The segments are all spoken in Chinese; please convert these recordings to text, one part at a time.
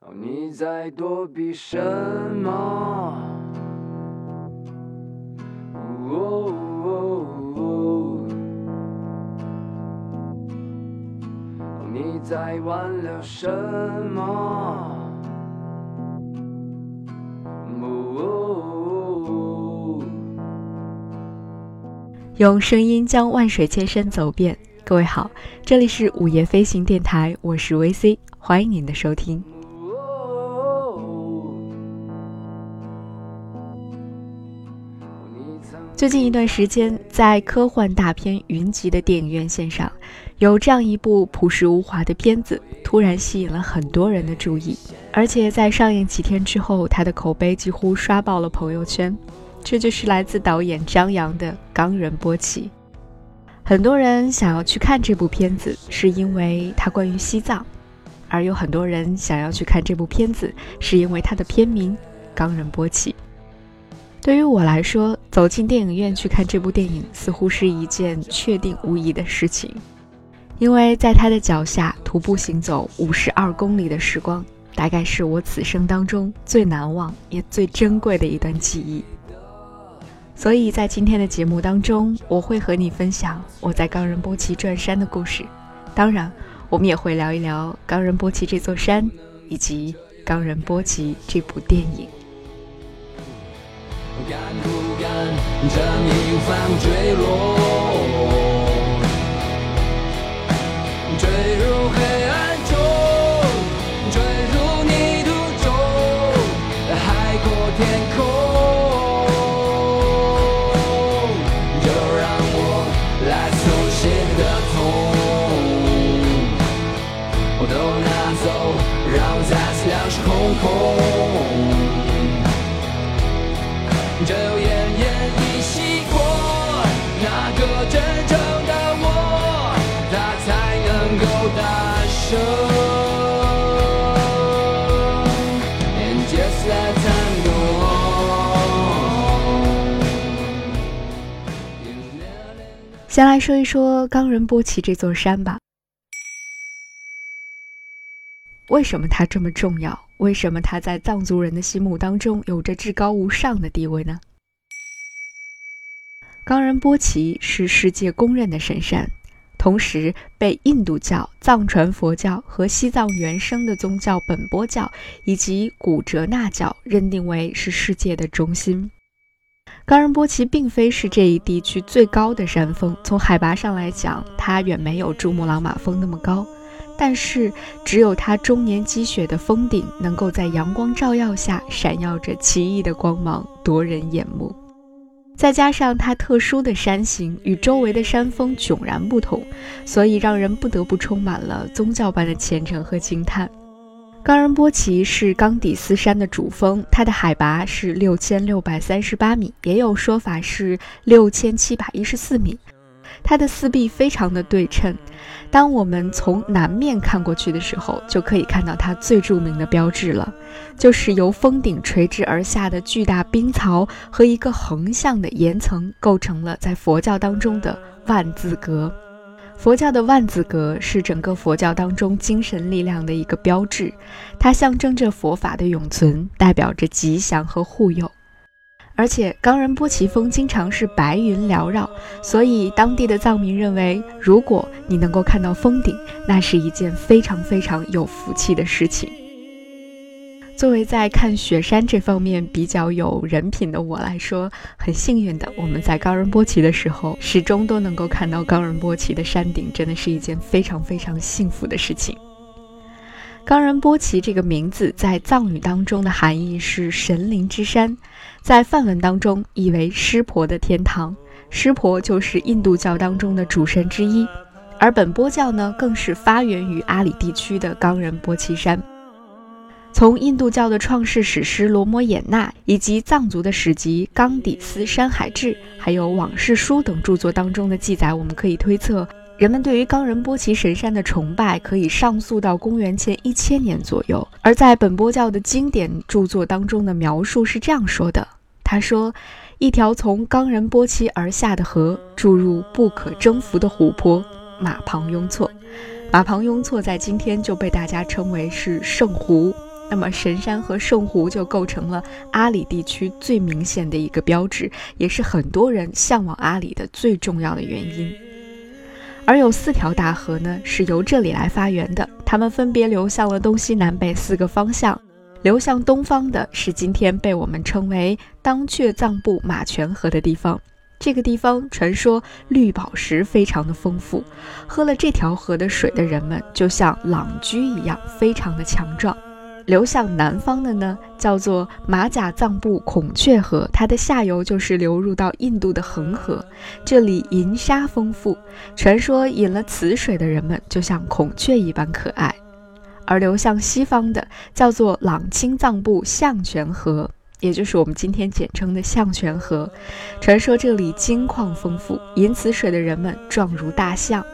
哦，你在躲避什么？哦你在挽留什么？用声音将万水千山走遍。各位好，这里是午夜飞行电台，我是 VC，欢迎您的收听。最近一段时间，在科幻大片云集的电影院线上，有这样一部朴实无华的片子，突然吸引了很多人的注意，而且在上映几天之后，它的口碑几乎刷爆了朋友圈。这就是来自导演张扬的《冈仁波齐》。很多人想要去看这部片子，是因为它关于西藏；而有很多人想要去看这部片子，是因为它的片名《冈仁波齐》。对于我来说，走进电影院去看这部电影，似乎是一件确定无疑的事情，因为在他的脚下徒步行走五十二公里的时光，大概是我此生当中最难忘也最珍贵的一段记忆。所以在今天的节目当中，我会和你分享我在冈仁波齐转山的故事。当然，我们也会聊一聊冈仁波齐这座山，以及冈仁波齐这部电影。正义反坠落。先来说一说冈仁波齐这座山吧。为什么它这么重要？为什么它在藏族人的心目当中有着至高无上的地位呢？冈仁波齐是世界公认的神山，同时被印度教、藏传佛教和西藏原生的宗教本波教以及古哲那教认定为是世界的中心。冈仁波齐并非是这一地区最高的山峰，从海拔上来讲，它远没有珠穆朗玛峰那么高。但是，只有它终年积雪的峰顶，能够在阳光照耀下闪耀着奇异的光芒，夺人眼目。再加上它特殊的山形与周围的山峰迥然不同，所以让人不得不充满了宗教般的虔诚和惊叹。冈仁波齐是冈底斯山的主峰，它的海拔是六千六百三十八米，也有说法是六千七百一十四米。它的四壁非常的对称，当我们从南面看过去的时候，就可以看到它最著名的标志了，就是由峰顶垂直而下的巨大冰槽和一个横向的岩层构成了在佛教当中的万字格。佛教的万字格是整个佛教当中精神力量的一个标志，它象征着佛法的永存，代表着吉祥和护佑。而且冈仁波齐峰经常是白云缭绕，所以当地的藏民认为，如果你能够看到峰顶，那是一件非常非常有福气的事情。作为在看雪山这方面比较有人品的我来说，很幸运的，我们在冈仁波齐的时候，始终都能够看到冈仁波齐的山顶，真的是一件非常非常幸福的事情。冈仁波齐这个名字在藏语当中的含义是神灵之山，在梵文当中意为湿婆的天堂，湿婆就是印度教当中的主神之一，而本波教呢，更是发源于阿里地区的冈仁波齐山。从印度教的创世史诗《罗摩衍那》以及藏族的史籍《冈底斯山海志》，还有往事书等著作当中的记载，我们可以推测，人们对于冈仁波齐神山的崇拜可以上溯到公元前一千年左右。而在本波教的经典著作当中的描述是这样说的：他说，一条从冈仁波齐而下的河注入不可征服的湖泊——马旁雍措。马旁雍措在今天就被大家称为是圣湖。那么神山和圣湖就构成了阿里地区最明显的一个标志，也是很多人向往阿里的最重要的原因。而有四条大河呢，是由这里来发源的，它们分别流向了东西南北四个方向。流向东方的是今天被我们称为当阙藏布马泉河的地方。这个地方传说绿宝石非常的丰富，喝了这条河的水的人们就像朗居一样，非常的强壮。流向南方的呢，叫做马甲藏布孔雀河，它的下游就是流入到印度的恒河，这里银沙丰富，传说饮了此水的人们就像孔雀一般可爱。而流向西方的叫做朗清藏布象泉河，也就是我们今天简称的象泉河，传说这里金矿丰富，饮此水的人们状如大象。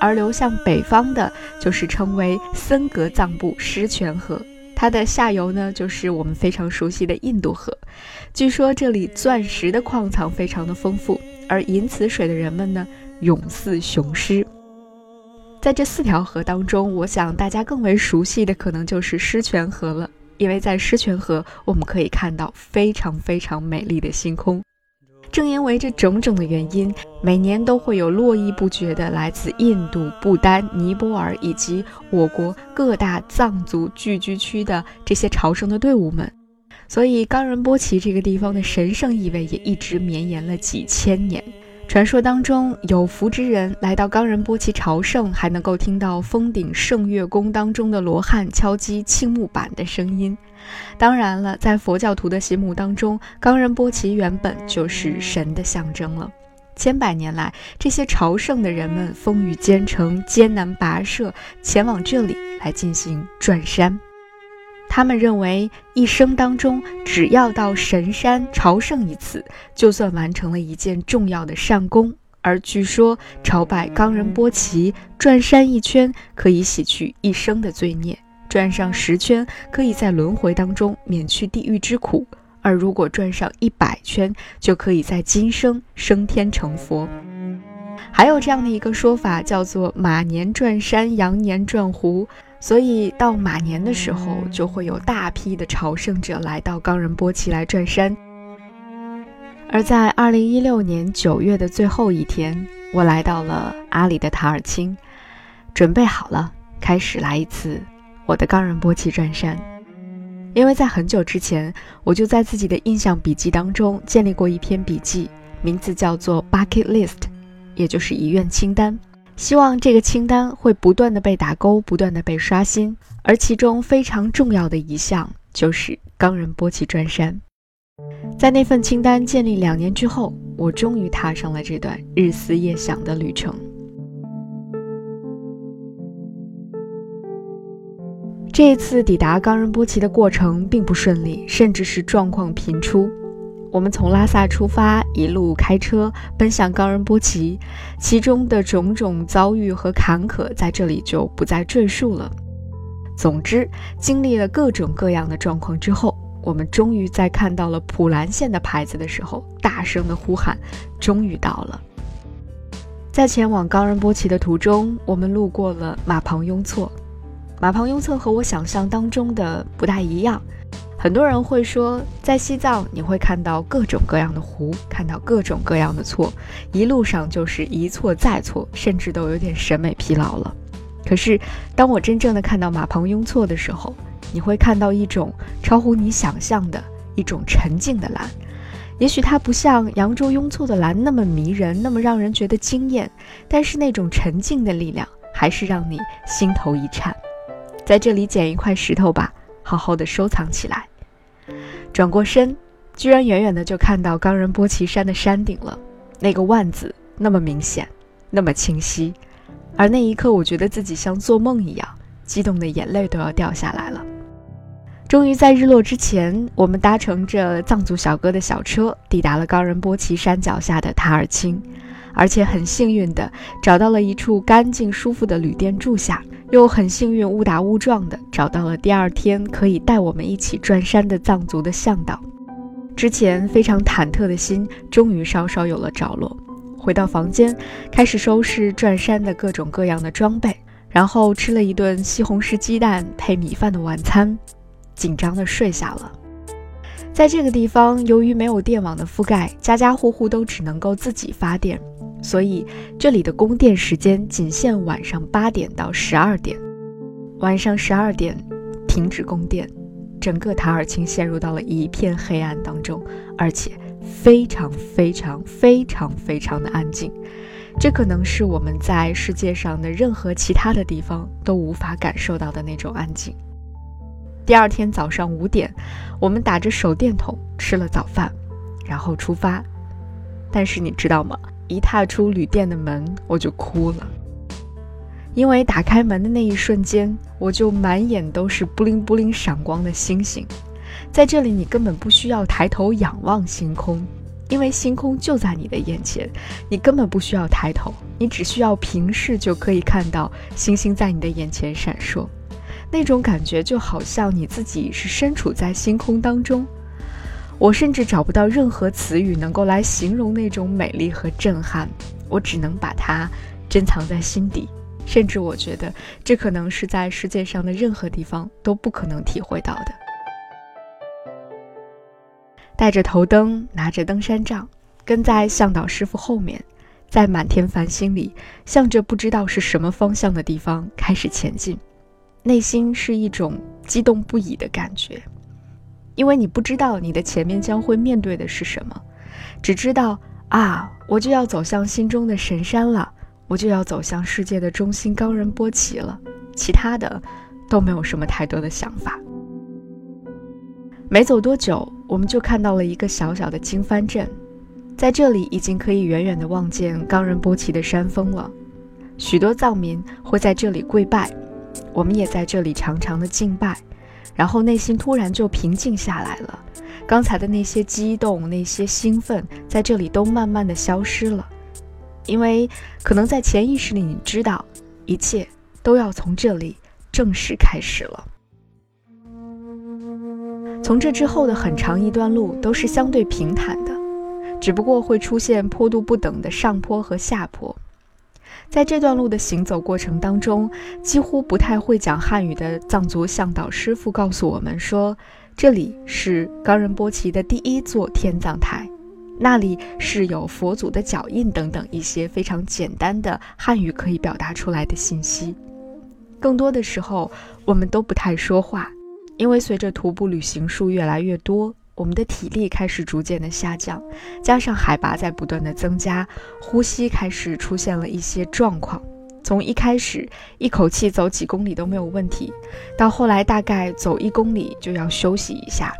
而流向北方的，就是称为森格藏布狮泉河，它的下游呢，就是我们非常熟悉的印度河。据说这里钻石的矿藏非常的丰富，而饮此水的人们呢，勇似雄狮。在这四条河当中，我想大家更为熟悉的可能就是狮泉河了，因为在狮泉河，我们可以看到非常非常美丽的星空。正因为这种种的原因，每年都会有络绎不绝的来自印度、不丹、尼泊尔以及我国各大藏族聚居区的这些朝圣的队伍们，所以冈仁波齐这个地方的神圣意味也一直绵延了几千年。传说当中，有福之人来到冈仁波齐朝圣，还能够听到峰顶圣乐宫当中的罗汉敲击青木板的声音。当然了，在佛教徒的心目当中，冈仁波齐原本就是神的象征了。千百年来，这些朝圣的人们风雨兼程、艰难跋涉，前往这里来进行转山。他们认为，一生当中只要到神山朝圣一次，就算完成了一件重要的善功。而据说，朝拜冈仁波齐，转山一圈可以洗去一生的罪孽；转上十圈，可以在轮回当中免去地狱之苦；而如果转上一百圈，就可以在今生升天成佛。还有这样的一个说法，叫做“马年转山，羊年转湖”。所以到马年的时候，就会有大批的朝圣者来到冈仁波齐来转山。而在二零一六年九月的最后一天，我来到了阿里的塔尔钦，准备好了，开始来一次我的冈仁波齐转山。因为在很久之前，我就在自己的印象笔记当中建立过一篇笔记，名字叫做 Bucket List，也就是遗愿清单。希望这个清单会不断的被打勾，不断的被刷新，而其中非常重要的一项就是冈仁波齐转山。在那份清单建立两年之后，我终于踏上了这段日思夜想的旅程。这一次抵达冈仁波齐的过程并不顺利，甚至是状况频出。我们从拉萨出发，一路开车奔向冈仁波齐，其中的种种遭遇和坎坷在这里就不再赘述了。总之，经历了各种各样的状况之后，我们终于在看到了普兰县的牌子的时候，大声的呼喊：“终于到了！”在前往冈仁波齐的途中，我们路过了马旁雍措。马旁雍措和我想象当中的不大一样。很多人会说，在西藏你会看到各种各样的湖，看到各种各样的错，一路上就是一错再错，甚至都有点审美疲劳了。可是，当我真正的看到马旁雍错的时候，你会看到一种超乎你想象的一种沉静的蓝。也许它不像扬州雍措的蓝那么迷人，那么让人觉得惊艳，但是那种沉静的力量还是让你心头一颤。在这里捡一块石头吧，好好的收藏起来。转过身，居然远远的就看到冈仁波齐山的山顶了。那个万字那么明显，那么清晰，而那一刻，我觉得自己像做梦一样，激动的眼泪都要掉下来了。终于在日落之前，我们搭乘着藏族小哥的小车，抵达了冈仁波齐山脚下的塔尔钦，而且很幸运的找到了一处干净舒服的旅店住下。又很幸运，误打误撞的找到了第二天可以带我们一起转山的藏族的向导。之前非常忐忑的心，终于稍稍有了着落。回到房间，开始收拾转山的各种各样的装备，然后吃了一顿西红柿鸡蛋配米饭的晚餐。紧张地睡下了。在这个地方，由于没有电网的覆盖，家家户户都只能够自己发电，所以这里的供电时间仅限晚上八点到十二点。晚上十二点停止供电，整个塔尔钦陷入到了一片黑暗当中，而且非常非常非常非常的安静。这可能是我们在世界上的任何其他的地方都无法感受到的那种安静。第二天早上五点，我们打着手电筒吃了早饭，然后出发。但是你知道吗？一踏出旅店的门，我就哭了。因为打开门的那一瞬间，我就满眼都是布灵布灵闪光的星星。在这里，你根本不需要抬头仰望星空，因为星空就在你的眼前，你根本不需要抬头，你只需要平视就可以看到星星在你的眼前闪烁。那种感觉就好像你自己是身处在星空当中。我甚至找不到任何词语能够来形容那种美丽和震撼，我只能把它珍藏在心底。甚至我觉得，这可能是在世界上的任何地方都不可能体会到的。带着头灯，拿着登山杖，跟在向导师傅后面，在满天繁星里，向着不知道是什么方向的地方开始前进，内心是一种激动不已的感觉，因为你不知道你的前面将会面对的是什么，只知道啊，我就要走向心中的神山了。我就要走向世界的中心冈仁波齐了，其他的都没有什么太多的想法。没走多久，我们就看到了一个小小的经幡镇，在这里已经可以远远地望见冈仁波齐的山峰了。许多藏民会在这里跪拜，我们也在这里长长的敬拜，然后内心突然就平静下来了。刚才的那些激动、那些兴奋，在这里都慢慢的消失了。因为可能在潜意识里，你知道一切都要从这里正式开始了。从这之后的很长一段路都是相对平坦的，只不过会出现坡度不等的上坡和下坡。在这段路的行走过程当中，几乎不太会讲汉语的藏族向导师傅告诉我们说，这里是冈仁波齐的第一座天葬台。那里是有佛祖的脚印等等一些非常简单的汉语可以表达出来的信息。更多的时候，我们都不太说话，因为随着徒步旅行数越来越多，我们的体力开始逐渐的下降，加上海拔在不断的增加，呼吸开始出现了一些状况。从一开始一口气走几公里都没有问题，到后来大概走一公里就要休息一下，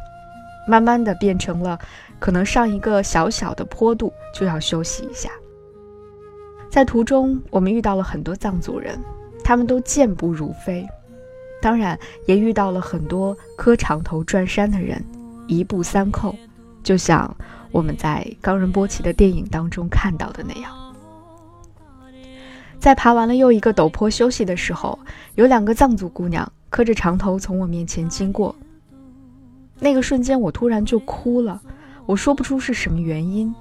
慢慢的变成了。可能上一个小小的坡度就要休息一下。在途中，我们遇到了很多藏族人，他们都健步如飞，当然也遇到了很多磕长头转山的人，一步三叩，就像我们在冈仁波齐的电影当中看到的那样。在爬完了又一个陡坡休息的时候，有两个藏族姑娘磕着长头从我面前经过，那个瞬间我突然就哭了。我说不出是什么原因，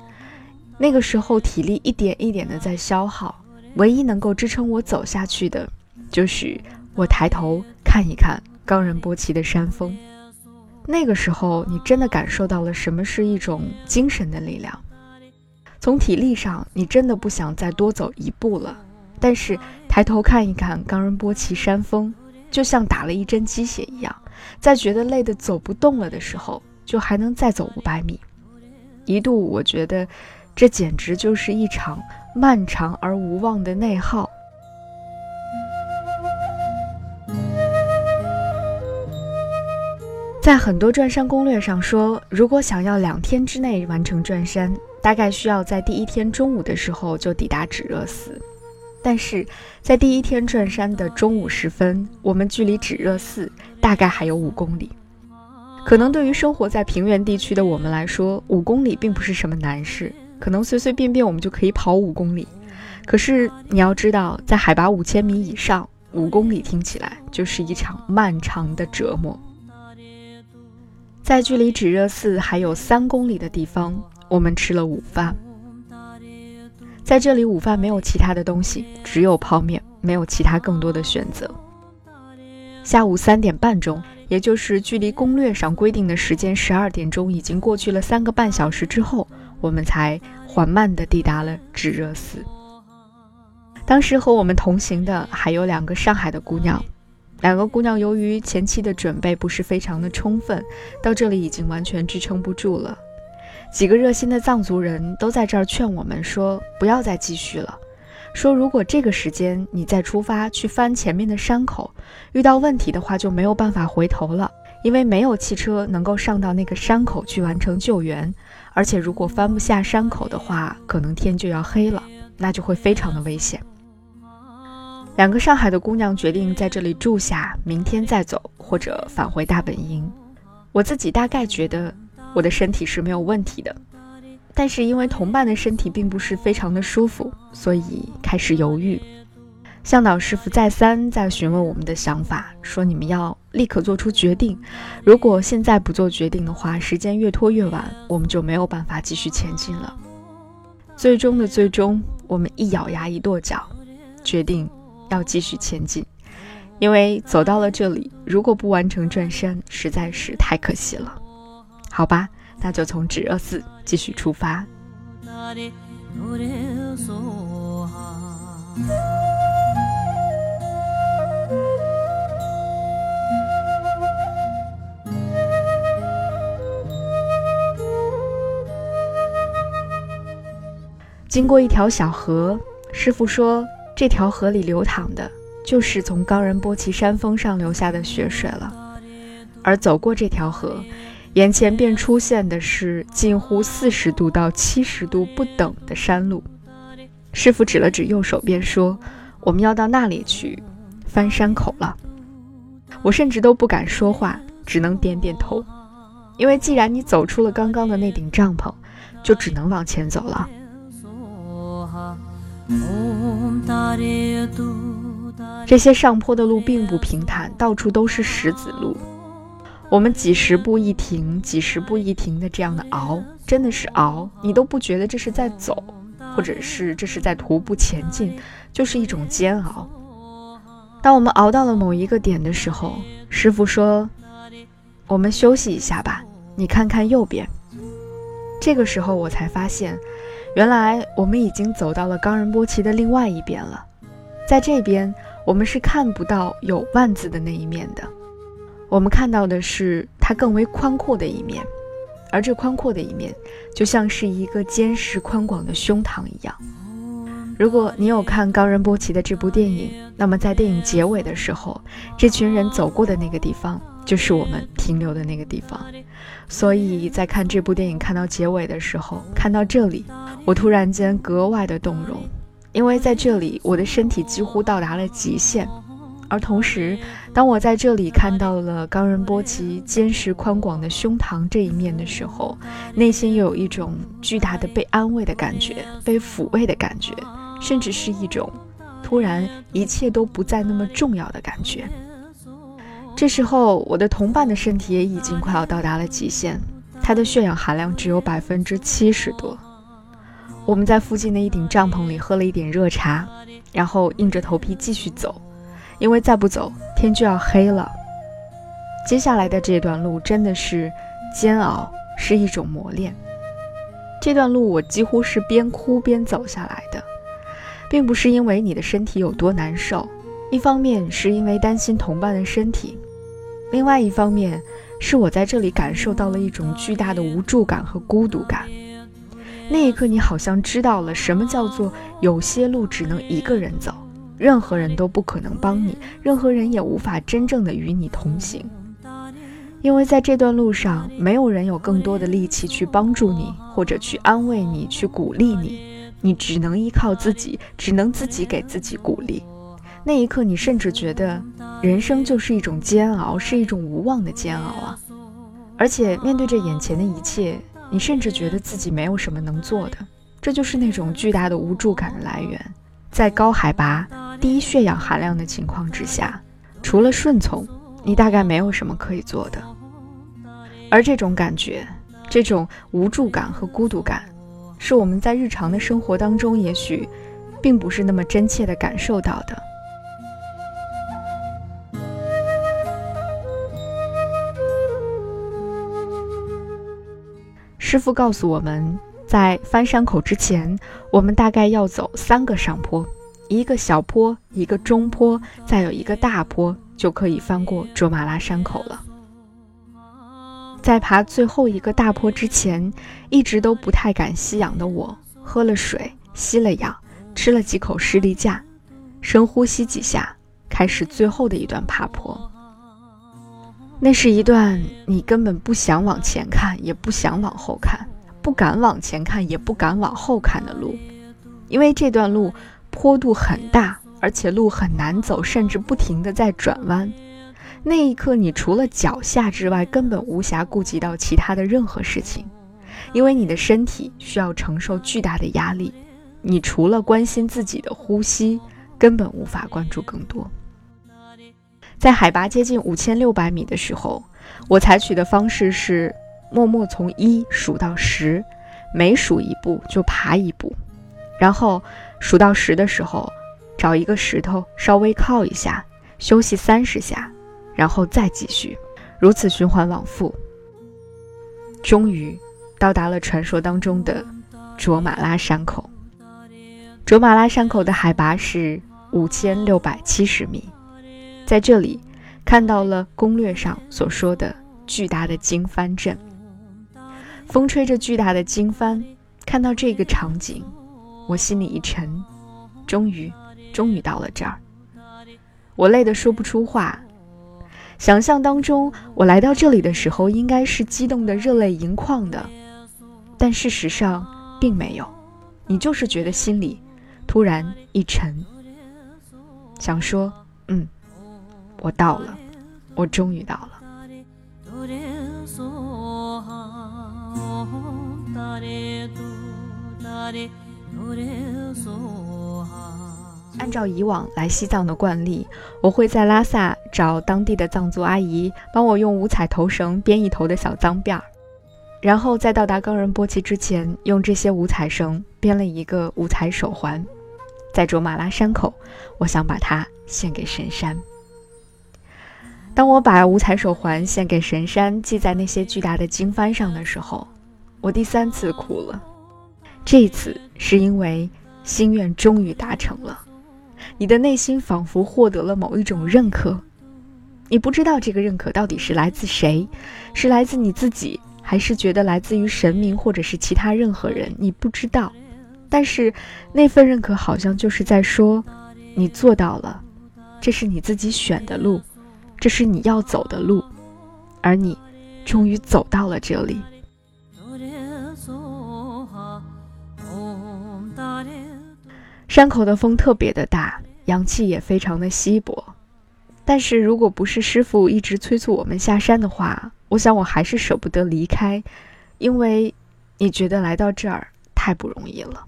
那个时候体力一点一点的在消耗，唯一能够支撑我走下去的，就是我抬头看一看冈仁波齐的山峰。那个时候，你真的感受到了什么是一种精神的力量。从体力上，你真的不想再多走一步了，但是抬头看一看冈仁波齐山峰，就像打了一针鸡血一样，在觉得累得走不动了的时候，就还能再走五百米。一度我觉得，这简直就是一场漫长而无望的内耗。在很多转山攻略上说，如果想要两天之内完成转山，大概需要在第一天中午的时候就抵达止热寺。但是在第一天转山的中午时分，我们距离止热寺大概还有五公里。可能对于生活在平原地区的我们来说，五公里并不是什么难事，可能随随便便我们就可以跑五公里。可是你要知道，在海拔五千米以上，五公里听起来就是一场漫长的折磨。在距离止热寺还有三公里的地方，我们吃了午饭。在这里，午饭没有其他的东西，只有泡面，没有其他更多的选择。下午三点半钟，也就是距离攻略上规定的时间十二点钟已经过去了三个半小时之后，我们才缓慢地抵达了止热寺。当时和我们同行的还有两个上海的姑娘，两个姑娘由于前期的准备不是非常的充分，到这里已经完全支撑不住了。几个热心的藏族人都在这儿劝我们说：“不要再继续了。”说如果这个时间你再出发去翻前面的山口，遇到问题的话就没有办法回头了，因为没有汽车能够上到那个山口去完成救援，而且如果翻不下山口的话，可能天就要黑了，那就会非常的危险。两个上海的姑娘决定在这里住下，明天再走或者返回大本营。我自己大概觉得我的身体是没有问题的。但是因为同伴的身体并不是非常的舒服，所以开始犹豫。向导师傅再三在询问我们的想法，说你们要立刻做出决定。如果现在不做决定的话，时间越拖越晚，我们就没有办法继续前进了。最终的最终，我们一咬牙一跺脚，决定要继续前进。因为走到了这里，如果不完成转山，实在是太可惜了。好吧。那就从止热寺继续出发。经过一条小河，师傅说，这条河里流淌的就是从冈仁波齐山峰上流下的雪水了。而走过这条河。眼前便出现的是近乎四十度到七十度不等的山路。师傅指了指右手，便说：“我们要到那里去翻山口了。”我甚至都不敢说话，只能点点头，因为既然你走出了刚刚的那顶帐篷，就只能往前走了。这些上坡的路并不平坦，到处都是石子路。我们几十步一停，几十步一停的这样的熬，真的是熬，你都不觉得这是在走，或者是这是在徒步前进，就是一种煎熬。当我们熬到了某一个点的时候，师傅说：“我们休息一下吧，你看看右边。”这个时候我才发现，原来我们已经走到了冈仁波齐的另外一边了，在这边我们是看不到有万字的那一面的。我们看到的是它更为宽阔的一面，而这宽阔的一面就像是一个坚实宽广的胸膛一样。如果你有看冈仁波齐的这部电影，那么在电影结尾的时候，这群人走过的那个地方就是我们停留的那个地方。所以在看这部电影看到结尾的时候，看到这里，我突然间格外的动容，因为在这里我的身体几乎到达了极限。而同时，当我在这里看到了冈仁波齐坚实宽广的胸膛这一面的时候，内心又有一种巨大的被安慰的感觉，被抚慰的感觉，甚至是一种突然一切都不再那么重要的感觉。这时候，我的同伴的身体也已经快要到达了极限，他的血氧含量只有百分之七十多。我们在附近的一顶帐篷里喝了一点热茶，然后硬着头皮继续走。因为再不走，天就要黑了。接下来的这段路真的是煎熬，是一种磨练。这段路我几乎是边哭边走下来的，并不是因为你的身体有多难受，一方面是因为担心同伴的身体，另外一方面是我在这里感受到了一种巨大的无助感和孤独感。那一刻，你好像知道了什么叫做有些路只能一个人走。任何人都不可能帮你，任何人也无法真正的与你同行，因为在这段路上，没有人有更多的力气去帮助你，或者去安慰你，去鼓励你，你只能依靠自己，只能自己给自己鼓励。那一刻，你甚至觉得人生就是一种煎熬，是一种无望的煎熬啊！而且面对着眼前的一切，你甚至觉得自己没有什么能做的，这就是那种巨大的无助感的来源，在高海拔。低血氧含量的情况之下，除了顺从，你大概没有什么可以做的。而这种感觉，这种无助感和孤独感，是我们在日常的生活当中也许并不是那么真切的感受到的。师傅告诉我们，在翻山口之前，我们大概要走三个上坡，一个小坡，一个中坡，再有一个大坡，就可以翻过卓玛拉山口了。在爬最后一个大坡之前，一直都不太敢吸氧的我，喝了水，吸了氧，吃了几口士力架，深呼吸几下，开始最后的一段爬坡。那是一段你根本不想往前看，也不想往后看，不敢往前看，也不敢往后看的路，因为这段路坡度很大，而且路很难走，甚至不停的在转弯。那一刻，你除了脚下之外，根本无暇顾及到其他的任何事情，因为你的身体需要承受巨大的压力。你除了关心自己的呼吸，根本无法关注更多。在海拔接近五千六百米的时候，我采取的方式是默默从一数到十，每数一步就爬一步，然后数到十的时候，找一个石头稍微靠一下，休息三十下。然后再继续，如此循环往复。终于到达了传说当中的卓玛拉山口。卓玛拉山口的海拔是五千六百七十米，在这里看到了攻略上所说的巨大的经幡阵。风吹着巨大的经幡，看到这个场景，我心里一沉。终于，终于到了这儿，我累得说不出话。想象当中，我来到这里的时候，应该是激动的热泪盈眶的，但事实上并没有。你就是觉得心里突然一沉，想说：“嗯，我到了，我终于到了。”按照以往来西藏的惯例，我会在拉萨找当地的藏族阿姨帮我用五彩头绳编一头的小脏辫儿，然后在到达冈仁波齐之前，用这些五彩绳编了一个五彩手环。在卓玛拉山口，我想把它献给神山。当我把五彩手环献给神山，系在那些巨大的经幡上的时候，我第三次哭了。这一次是因为心愿终于达成了。你的内心仿佛获得了某一种认可，你不知道这个认可到底是来自谁，是来自你自己，还是觉得来自于神明或者是其他任何人？你不知道，但是那份认可好像就是在说，你做到了，这是你自己选的路，这是你要走的路，而你终于走到了这里。山口的风特别的大，阳气也非常的稀薄。但是如果不是师傅一直催促我们下山的话，我想我还是舍不得离开，因为你觉得来到这儿太不容易了。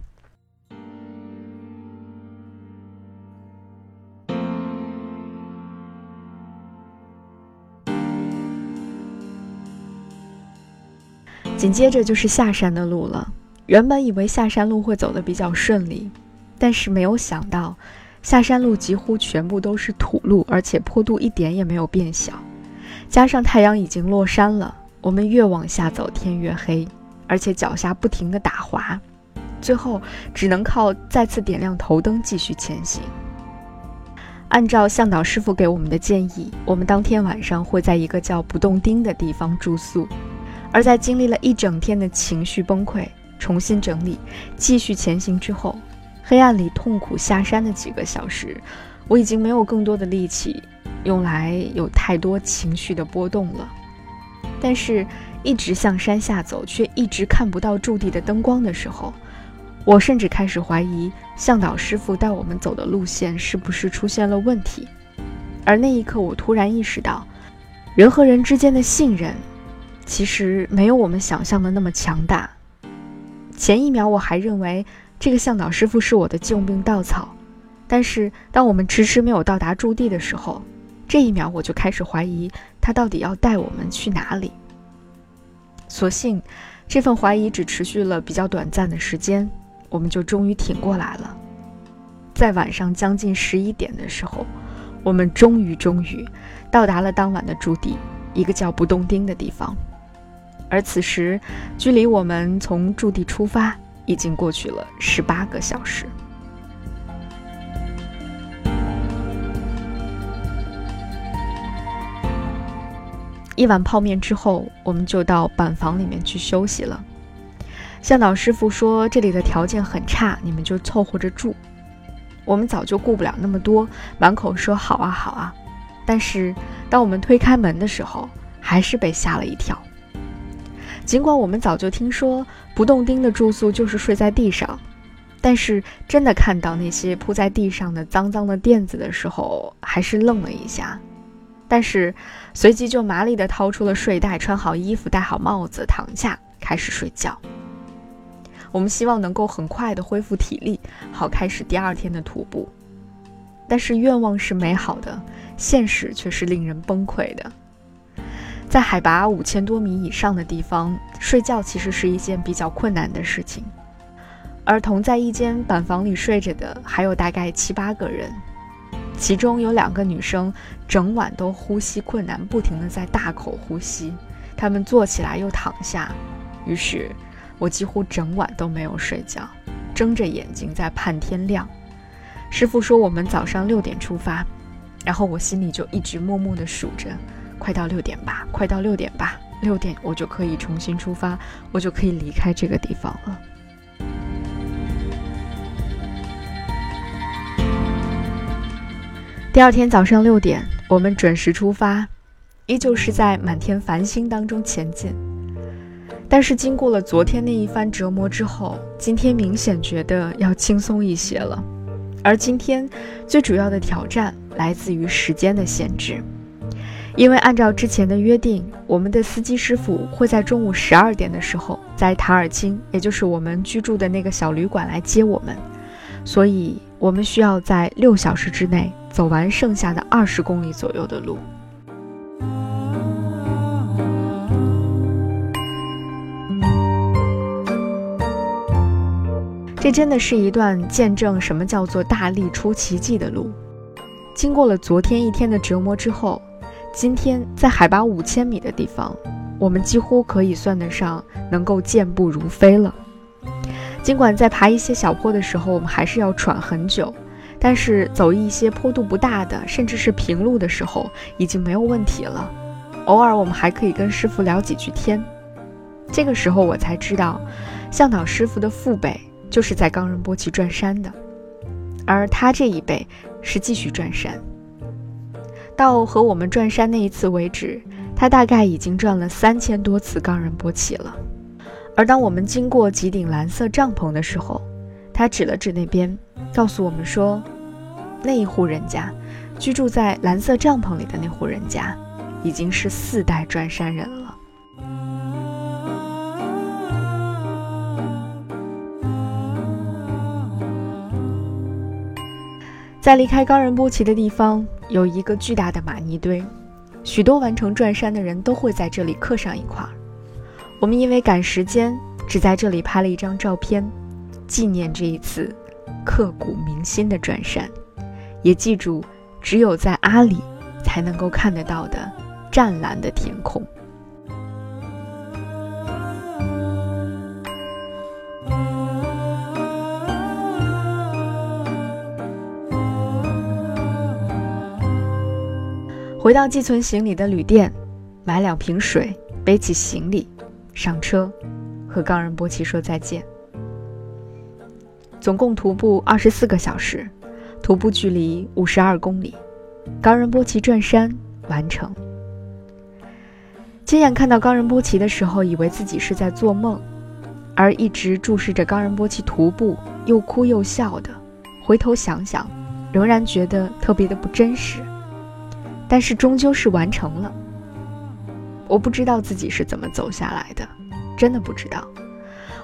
紧接着就是下山的路了。原本以为下山路会走得比较顺利。但是没有想到，下山路几乎全部都是土路，而且坡度一点也没有变小。加上太阳已经落山了，我们越往下走天越黑，而且脚下不停地打滑，最后只能靠再次点亮头灯继续前行。按照向导师傅给我们的建议，我们当天晚上会在一个叫不动丁的地方住宿。而在经历了一整天的情绪崩溃、重新整理、继续前行之后。黑暗里痛苦下山的几个小时，我已经没有更多的力气用来有太多情绪的波动了。但是，一直向山下走，却一直看不到驻地的灯光的时候，我甚至开始怀疑向导师傅带我们走的路线是不是出现了问题。而那一刻，我突然意识到，人和人之间的信任，其实没有我们想象的那么强大。前一秒，我还认为。这个向导师傅是我的救命稻草，但是当我们迟迟没有到达驻地的时候，这一秒我就开始怀疑他到底要带我们去哪里。所幸，这份怀疑只持续了比较短暂的时间，我们就终于挺过来了。在晚上将近十一点的时候，我们终于终于到达了当晚的驻地，一个叫不动丁的地方。而此时，距离我们从驻地出发已经过去了十八个小时。一碗泡面之后，我们就到板房里面去休息了。向导师傅说：“这里的条件很差，你们就凑合着住。”我们早就顾不了那么多，满口说好啊好啊。但是当我们推开门的时候，还是被吓了一跳。尽管我们早就听说不动钉的住宿就是睡在地上，但是真的看到那些铺在地上的脏脏的垫子的时候，还是愣了一下。但是随即就麻利地掏出了睡袋，穿好衣服，戴好帽子，躺下开始睡觉。我们希望能够很快的恢复体力，好开始第二天的徒步。但是愿望是美好的，现实却是令人崩溃的。在海拔五千多米以上的地方睡觉，其实是一件比较困难的事情。而同在一间板房里睡着的还有大概七八个人，其中有两个女生整晚都呼吸困难，不停地在大口呼吸。她们坐起来又躺下，于是。我几乎整晚都没有睡觉，睁着眼睛在盼天亮。师傅说我们早上六点出发，然后我心里就一直默默地数着，快到六点吧，快到六点吧，六点我就可以重新出发，我就可以离开这个地方了。第二天早上六点，我们准时出发，依旧是在满天繁星当中前进。但是经过了昨天那一番折磨之后，今天明显觉得要轻松一些了。而今天最主要的挑战来自于时间的限制，因为按照之前的约定，我们的司机师傅会在中午十二点的时候在塔尔钦，也就是我们居住的那个小旅馆来接我们，所以我们需要在六小时之内走完剩下的二十公里左右的路。这真的是一段见证什么叫做大力出奇迹的路。经过了昨天一天的折磨之后，今天在海拔五千米的地方，我们几乎可以算得上能够健步如飞了。尽管在爬一些小坡的时候，我们还是要喘很久，但是走一些坡度不大的，甚至是平路的时候，已经没有问题了。偶尔我们还可以跟师傅聊几句天。这个时候我才知道，向导师傅的父辈。就是在冈仁波齐转山的，而他这一辈是继续转山。到和我们转山那一次为止，他大概已经转了三千多次冈仁波齐了。而当我们经过几顶蓝色帐篷的时候，他指了指那边，告诉我们说，那一户人家居住在蓝色帐篷里的那户人家，已经是四代转山人了。在离开冈仁波齐的地方，有一个巨大的玛尼堆，许多完成转山的人都会在这里刻上一块。我们因为赶时间，只在这里拍了一张照片，纪念这一次刻骨铭心的转山，也记住只有在阿里才能够看得到的湛蓝的天空。回到寄存行李的旅店，买两瓶水，背起行李，上车，和冈仁波齐说再见。总共徒步二十四个小时，徒步距离五十二公里，冈仁波齐转山完成。亲眼看到冈仁波齐的时候，以为自己是在做梦，而一直注视着冈仁波齐徒步，又哭又笑的，回头想想，仍然觉得特别的不真实。但是终究是完成了。我不知道自己是怎么走下来的，真的不知道。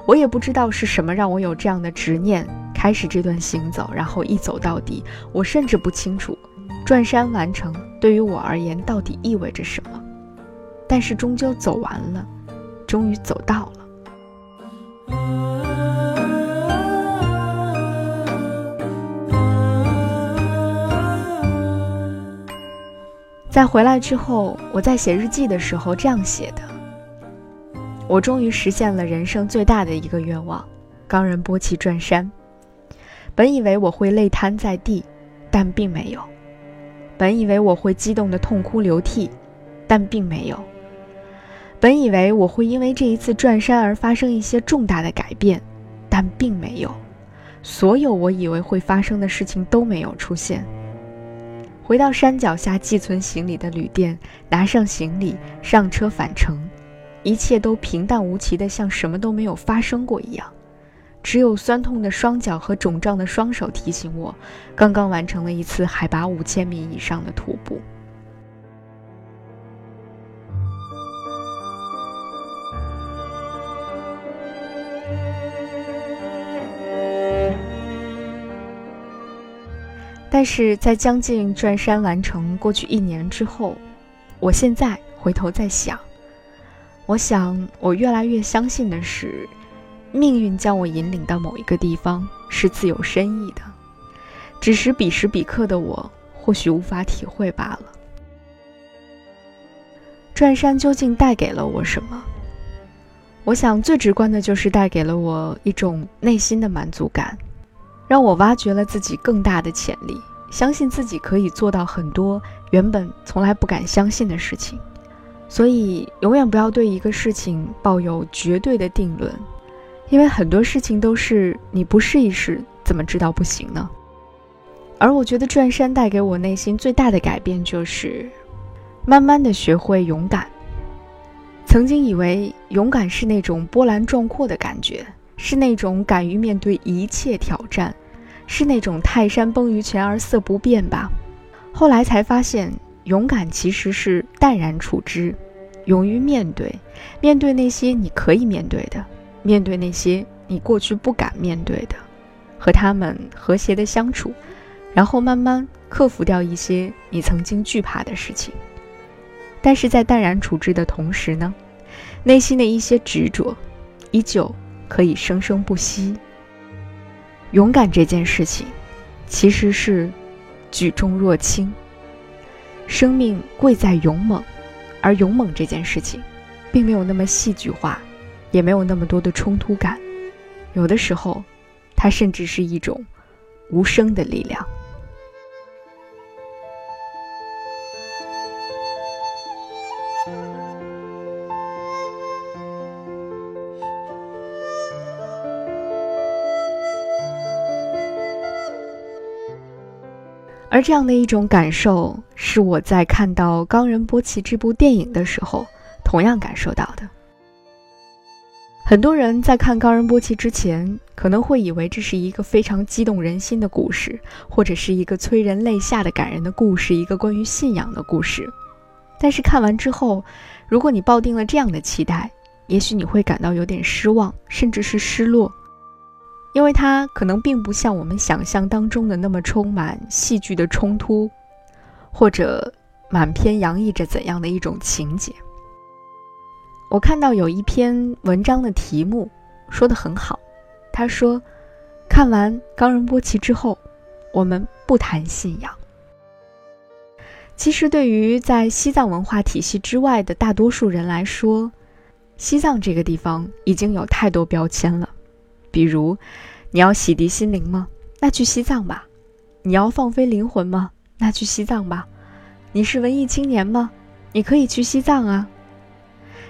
我也不知道是什么让我有这样的执念，开始这段行走，然后一走到底。我甚至不清楚，转山完成对于我而言到底意味着什么。但是终究走完了，终于走到了。在回来之后，我在写日记的时候这样写的：我终于实现了人生最大的一个愿望——冈仁波齐转山。本以为我会累瘫在地，但并没有；本以为我会激动的痛哭流涕，但并没有；本以为我会因为这一次转山而发生一些重大的改变，但并没有。所有我以为会发生的事情都没有出现。回到山脚下寄存行李的旅店，拿上行李，上车返程，一切都平淡无奇的，像什么都没有发生过一样。只有酸痛的双脚和肿胀的双手提醒我，刚刚完成了一次海拔五千米以上的徒步。但是在将近转山完成过去一年之后，我现在回头在想，我想我越来越相信的是，命运将我引领到某一个地方是自有深意的，只是彼时彼刻的我或许无法体会罢了。转山究竟带给了我什么？我想最直观的就是带给了我一种内心的满足感。让我挖掘了自己更大的潜力，相信自己可以做到很多原本从来不敢相信的事情。所以，永远不要对一个事情抱有绝对的定论，因为很多事情都是你不试一试，怎么知道不行呢？而我觉得转山带给我内心最大的改变，就是慢慢的学会勇敢。曾经以为勇敢是那种波澜壮阔的感觉。是那种敢于面对一切挑战，是那种泰山崩于前而色不变吧。后来才发现，勇敢其实是淡然处之，勇于面对，面对那些你可以面对的，面对那些你过去不敢面对的，和他们和谐的相处，然后慢慢克服掉一些你曾经惧怕的事情。但是在淡然处之的同时呢，内心的一些执着，依旧。可以生生不息。勇敢这件事情，其实是举重若轻。生命贵在勇猛，而勇猛这件事情，并没有那么戏剧化，也没有那么多的冲突感。有的时候，它甚至是一种无声的力量。而这样的一种感受，是我在看到《冈仁波齐》这部电影的时候同样感受到的。很多人在看《冈仁波齐》之前，可能会以为这是一个非常激动人心的故事，或者是一个催人泪下的感人的故事，一个关于信仰的故事。但是看完之后，如果你抱定了这样的期待，也许你会感到有点失望，甚至是失落。因为它可能并不像我们想象当中的那么充满戏剧的冲突，或者满篇洋溢着怎样的一种情节。我看到有一篇文章的题目说的很好，他说：“看完《冈仁波齐》之后，我们不谈信仰。”其实，对于在西藏文化体系之外的大多数人来说，西藏这个地方已经有太多标签了。比如，你要洗涤心灵吗？那去西藏吧。你要放飞灵魂吗？那去西藏吧。你是文艺青年吗？你可以去西藏啊。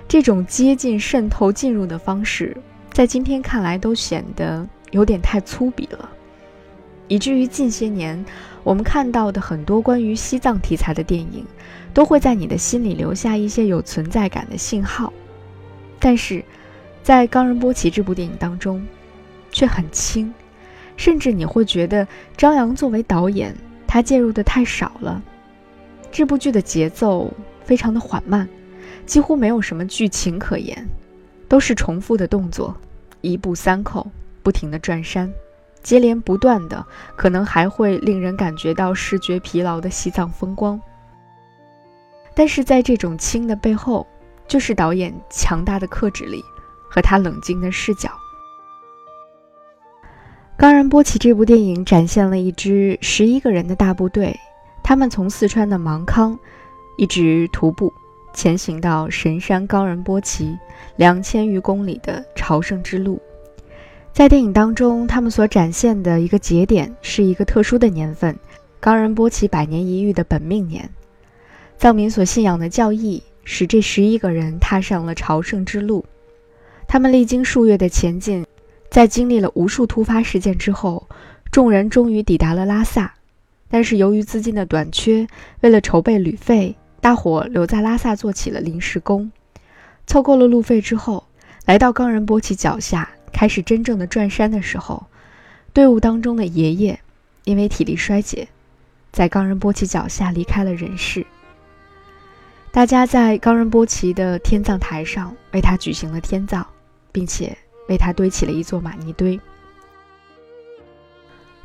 这种接近、渗透、进入的方式，在今天看来都显得有点太粗鄙了，以至于近些年我们看到的很多关于西藏题材的电影，都会在你的心里留下一些有存在感的信号。但是，在《冈仁波齐》这部电影当中，却很轻，甚至你会觉得张扬作为导演，他介入的太少了。这部剧的节奏非常的缓慢，几乎没有什么剧情可言，都是重复的动作，一步三扣，不停的转山，接连不断的，可能还会令人感觉到视觉疲劳的西藏风光。但是在这种轻的背后，就是导演强大的克制力和他冷静的视角。冈仁波齐这部电影展现了一支十一个人的大部队，他们从四川的芒康一直徒步，前行到神山冈仁波齐两千余公里的朝圣之路。在电影当中，他们所展现的一个节点是一个特殊的年份——冈仁波齐百年一遇的本命年。藏民所信仰的教义使这十一个人踏上了朝圣之路。他们历经数月的前进，在经历了无数突发事件之后，众人终于抵达了拉萨。但是由于资金的短缺，为了筹备旅费，大伙留在拉萨做起了临时工。凑够了路费之后，来到冈仁波齐脚下。开始真正的转山的时候，队伍当中的爷爷因为体力衰竭，在冈仁波齐脚下离开了人世。大家在冈仁波齐的天葬台上为他举行了天葬，并且为他堆起了一座玛尼堆。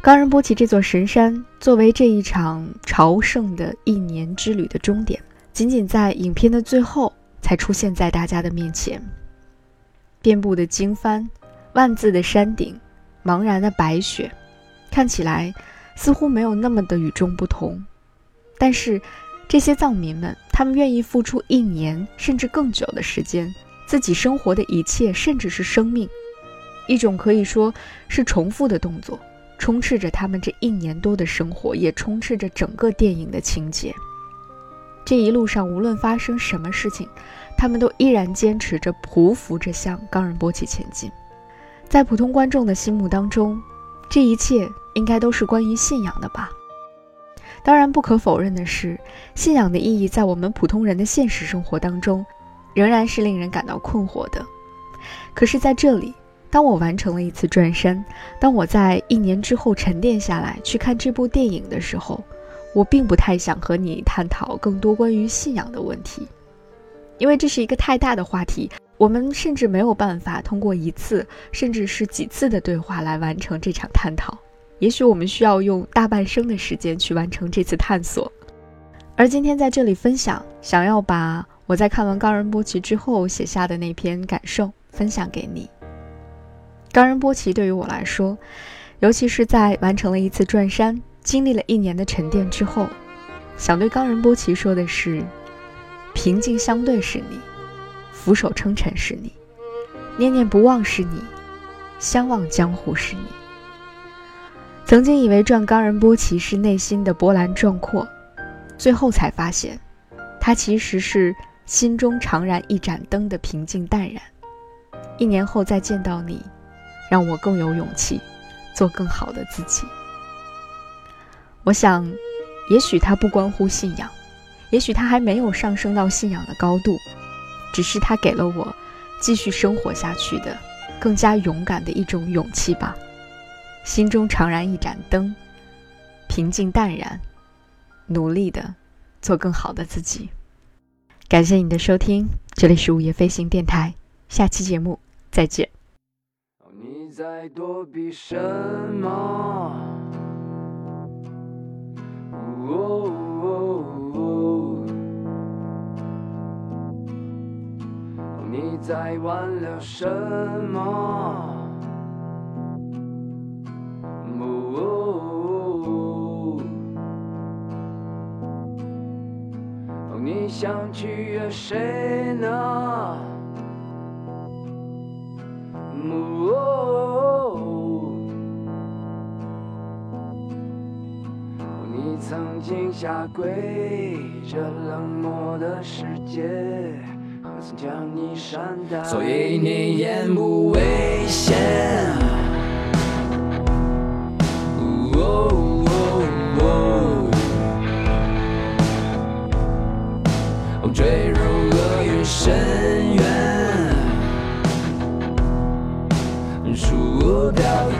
冈仁波齐这座神山作为这一场朝圣的一年之旅的终点，仅仅在影片的最后才出现在大家的面前，遍布的经幡。万字的山顶，茫然的白雪，看起来似乎没有那么的与众不同。但是，这些藏民们，他们愿意付出一年甚至更久的时间，自己生活的一切，甚至是生命，一种可以说是重复的动作，充斥着他们这一年多的生活，也充斥着整个电影的情节。这一路上，无论发生什么事情，他们都依然坚持着匍匐着向冈仁波齐前进。在普通观众的心目当中，这一切应该都是关于信仰的吧？当然，不可否认的是，信仰的意义在我们普通人的现实生活当中，仍然是令人感到困惑的。可是，在这里，当我完成了一次转身，当我在一年之后沉淀下来去看这部电影的时候，我并不太想和你探讨更多关于信仰的问题，因为这是一个太大的话题。我们甚至没有办法通过一次，甚至是几次的对话来完成这场探讨。也许我们需要用大半生的时间去完成这次探索。而今天在这里分享，想要把我在看完冈仁波齐之后写下的那篇感受分享给你。冈仁波齐对于我来说，尤其是在完成了一次转山、经历了一年的沉淀之后，想对冈仁波齐说的是：平静相对是你。俯首称臣是你，念念不忘是你，相望江湖是你。曾经以为转冈仁波齐是内心的波澜壮阔，最后才发现，它其实是心中常燃一盏灯的平静淡然。一年后再见到你，让我更有勇气，做更好的自己。我想，也许它不关乎信仰，也许它还没有上升到信仰的高度。只是他给了我继续生活下去的更加勇敢的一种勇气吧。心中常燃一盏灯，平静淡然，努力的做更好的自己。感谢你的收听，这里是午夜飞行电台，下期节目再见。你在躲避什么哦你？在挽留什么？你想去约谁呢？哦，你曾经下跪，这冷漠的世界，何曾将你善待？所以你言不为先。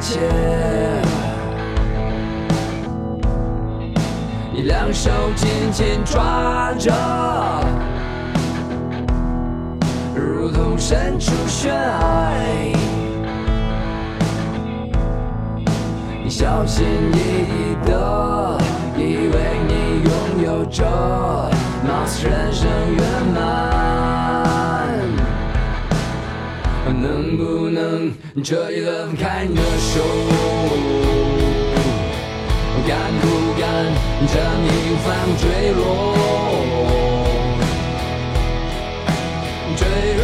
切。你两手紧紧抓着。如同身处悬崖，你小心翼翼的以为你拥有着貌似人生圆满，能不能彻底的放开你的手？敢不敢将你放坠落？坠落。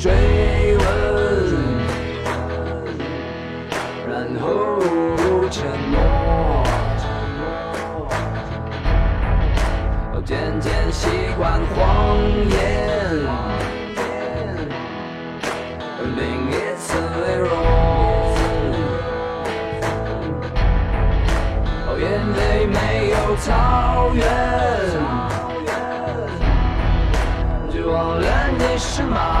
追问，然后沉默。我渐渐习惯谎言，另一次为荣。眼泪没有草原。忘了你是马？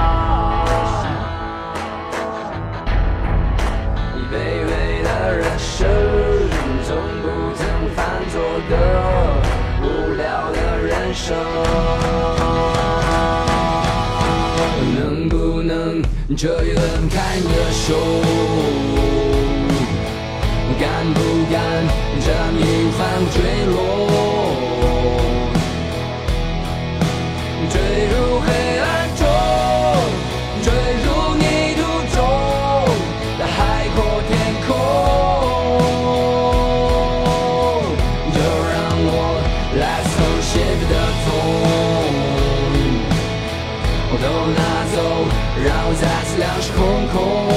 这一轮看热熊敢不敢这命运坠落？是空空。